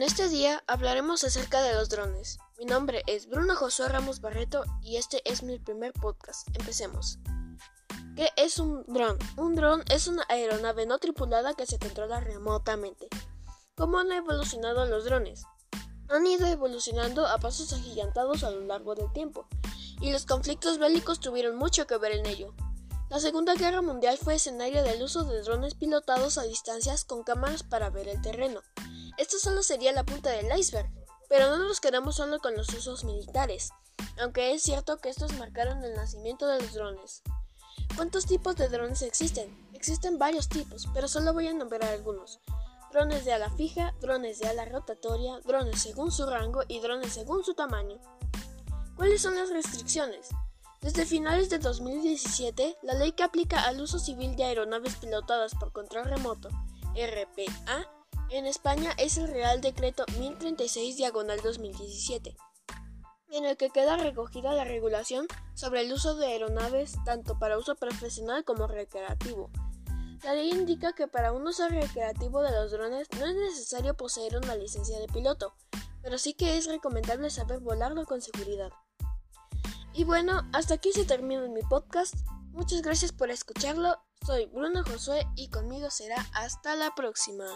En este día hablaremos acerca de los drones. Mi nombre es Bruno Josué Ramos Barreto y este es mi primer podcast. Empecemos. ¿Qué es un dron? Un dron es una aeronave no tripulada que se controla remotamente. ¿Cómo han evolucionado los drones? Han ido evolucionando a pasos agigantados a lo largo del tiempo, y los conflictos bélicos tuvieron mucho que ver en ello. La Segunda Guerra Mundial fue escenario del uso de drones pilotados a distancias con cámaras para ver el terreno. Esto solo sería la punta del iceberg, pero no nos quedamos solo con los usos militares, aunque es cierto que estos marcaron el nacimiento de los drones. ¿Cuántos tipos de drones existen? Existen varios tipos, pero solo voy a nombrar algunos. Drones de ala fija, drones de ala rotatoria, drones según su rango y drones según su tamaño. ¿Cuáles son las restricciones? Desde finales de 2017, la ley que aplica al uso civil de aeronaves pilotadas por control remoto, RPA, en España es el Real Decreto 1036 diagonal 2017, en el que queda recogida la regulación sobre el uso de aeronaves tanto para uso profesional como recreativo. La ley indica que para un uso recreativo de los drones no es necesario poseer una licencia de piloto, pero sí que es recomendable saber volarlo con seguridad. Y bueno, hasta aquí se termina mi podcast. Muchas gracias por escucharlo. Soy Bruno Josué y conmigo será hasta la próxima.